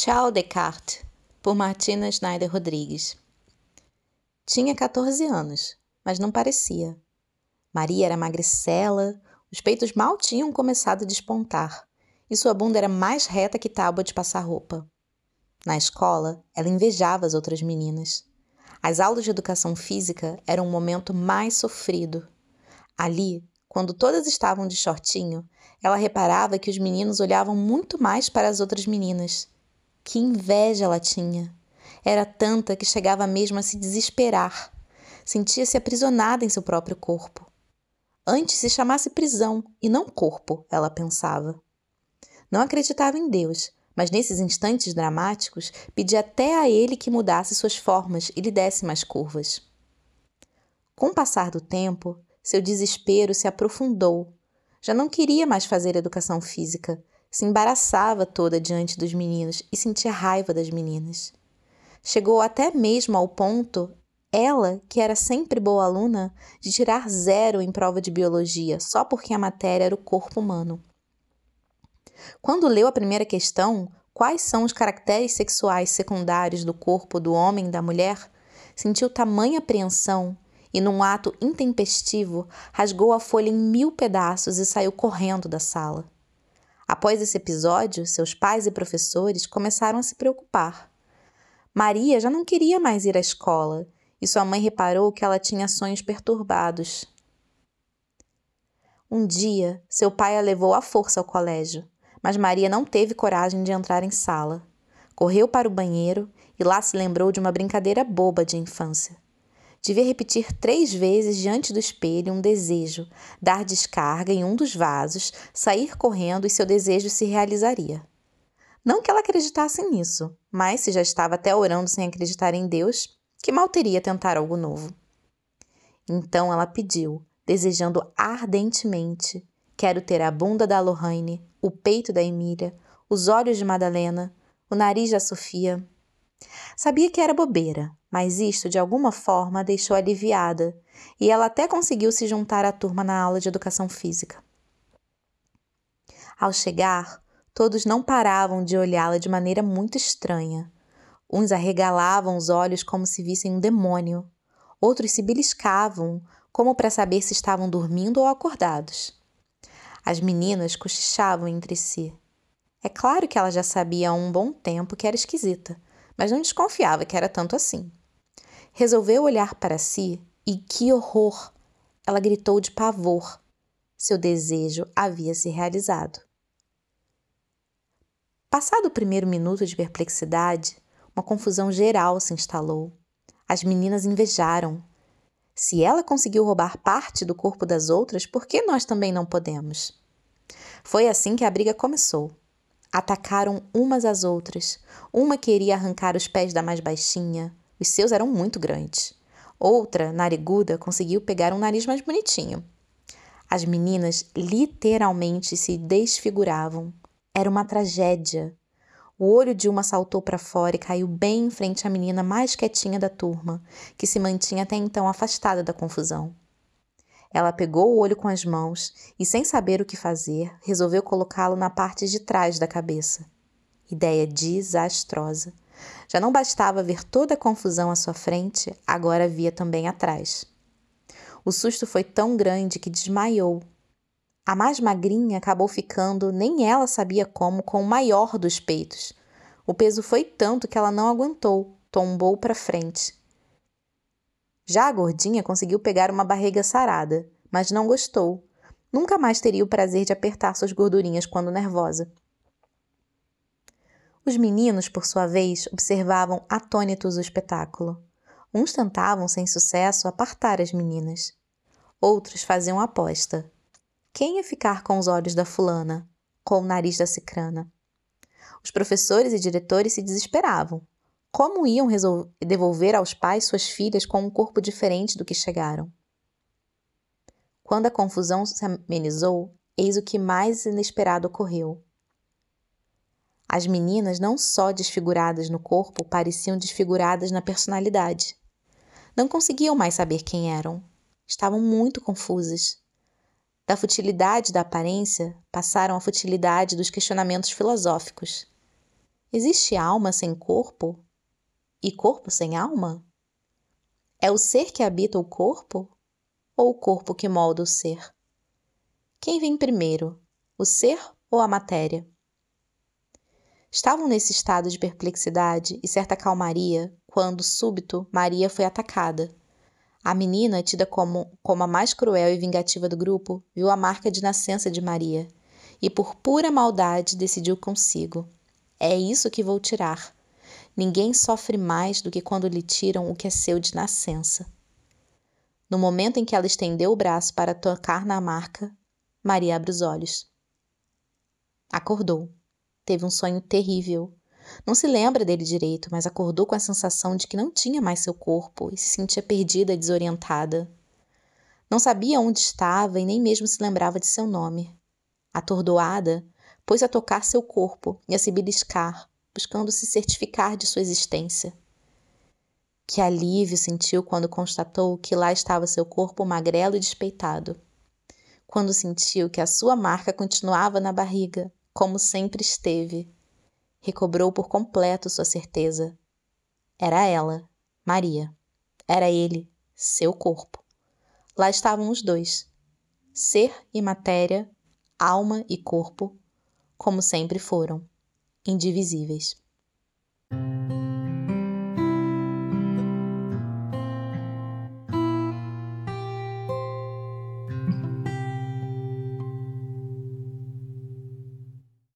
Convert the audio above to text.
Tchau, Descartes, por Martina Schneider Rodrigues. Tinha 14 anos, mas não parecia. Maria era magricela, os peitos mal tinham começado a despontar e sua bunda era mais reta que tábua de passar roupa. Na escola, ela invejava as outras meninas. As aulas de educação física eram o momento mais sofrido. Ali, quando todas estavam de shortinho, ela reparava que os meninos olhavam muito mais para as outras meninas que inveja ela tinha! Era tanta que chegava mesmo a se desesperar. Sentia-se aprisionada em seu próprio corpo. Antes se chamasse prisão e não corpo, ela pensava. Não acreditava em Deus, mas nesses instantes dramáticos pedia até a ele que mudasse suas formas e lhe desse mais curvas. Com o passar do tempo, seu desespero se aprofundou. Já não queria mais fazer educação física, se embaraçava toda diante dos meninos e sentia raiva das meninas. Chegou até mesmo ao ponto, ela, que era sempre boa aluna, de tirar zero em prova de biologia só porque a matéria era o corpo humano. Quando leu a primeira questão, quais são os caracteres sexuais secundários do corpo do homem e da mulher, sentiu tamanha apreensão e, num ato intempestivo, rasgou a folha em mil pedaços e saiu correndo da sala. Após esse episódio, seus pais e professores começaram a se preocupar. Maria já não queria mais ir à escola e sua mãe reparou que ela tinha sonhos perturbados. Um dia, seu pai a levou à força ao colégio, mas Maria não teve coragem de entrar em sala. Correu para o banheiro e lá se lembrou de uma brincadeira boba de infância. Devia repetir três vezes diante do espelho um desejo, dar descarga em um dos vasos, sair correndo e seu desejo se realizaria. Não que ela acreditasse nisso, mas se já estava até orando sem acreditar em Deus, que mal teria tentar algo novo. Então ela pediu, desejando ardentemente: Quero ter a bunda da Lohane, o peito da Emília, os olhos de Madalena, o nariz da Sofia. Sabia que era bobeira, mas isto de alguma forma a deixou aliviada e ela até conseguiu se juntar à turma na aula de educação física. Ao chegar, todos não paravam de olhá-la de maneira muito estranha. Uns arregalavam os olhos como se vissem um demônio, outros se beliscavam, como para saber se estavam dormindo ou acordados. As meninas cochichavam entre si. É claro que ela já sabia há um bom tempo que era esquisita, mas não desconfiava que era tanto assim. Resolveu olhar para si e que horror! Ela gritou de pavor. Seu desejo havia se realizado. Passado o primeiro minuto de perplexidade, uma confusão geral se instalou. As meninas invejaram. Se ela conseguiu roubar parte do corpo das outras, por que nós também não podemos? Foi assim que a briga começou. Atacaram umas às outras. Uma queria arrancar os pés da mais baixinha, os seus eram muito grandes. Outra, nariguda, conseguiu pegar um nariz mais bonitinho. As meninas literalmente se desfiguravam. Era uma tragédia. O olho de uma saltou para fora e caiu bem em frente à menina mais quietinha da turma, que se mantinha até então afastada da confusão. Ela pegou o olho com as mãos e, sem saber o que fazer, resolveu colocá-lo na parte de trás da cabeça. Ideia desastrosa. Já não bastava ver toda a confusão à sua frente, agora via também atrás. O susto foi tão grande que desmaiou. A mais magrinha acabou ficando, nem ela sabia como, com o maior dos peitos. O peso foi tanto que ela não aguentou, tombou para frente. Já a gordinha conseguiu pegar uma barriga sarada, mas não gostou. Nunca mais teria o prazer de apertar suas gordurinhas quando nervosa. Os meninos, por sua vez, observavam atônitos o espetáculo. Uns tentavam, sem sucesso, apartar as meninas. Outros faziam aposta. Quem ia ficar com os olhos da fulana, com o nariz da cicrana? Os professores e diretores se desesperavam. Como iam devolver aos pais suas filhas com um corpo diferente do que chegaram? Quando a confusão se amenizou, eis o que mais inesperado ocorreu. As meninas, não só desfiguradas no corpo, pareciam desfiguradas na personalidade. Não conseguiam mais saber quem eram. Estavam muito confusas. Da futilidade da aparência, passaram à futilidade dos questionamentos filosóficos. Existe alma sem corpo? E corpo sem alma? É o ser que habita o corpo? Ou o corpo que molda o ser? Quem vem primeiro, o ser ou a matéria? Estavam nesse estado de perplexidade e certa calmaria quando, súbito, Maria foi atacada. A menina, tida como, como a mais cruel e vingativa do grupo, viu a marca de nascença de Maria e, por pura maldade, decidiu consigo: É isso que vou tirar. Ninguém sofre mais do que quando lhe tiram o que é seu de nascença. No momento em que ela estendeu o braço para tocar na marca, Maria abre os olhos. Acordou. Teve um sonho terrível. Não se lembra dele direito, mas acordou com a sensação de que não tinha mais seu corpo e se sentia perdida desorientada. Não sabia onde estava e nem mesmo se lembrava de seu nome. Atordoada, pôs a tocar seu corpo e a se beliscar, buscando se certificar de sua existência. Que alívio sentiu quando constatou que lá estava seu corpo magrelo e despeitado. Quando sentiu que a sua marca continuava na barriga, como sempre esteve. Recobrou por completo sua certeza. Era ela, Maria. Era ele, seu corpo. Lá estavam os dois, ser e matéria, alma e corpo, como sempre foram, indivisíveis.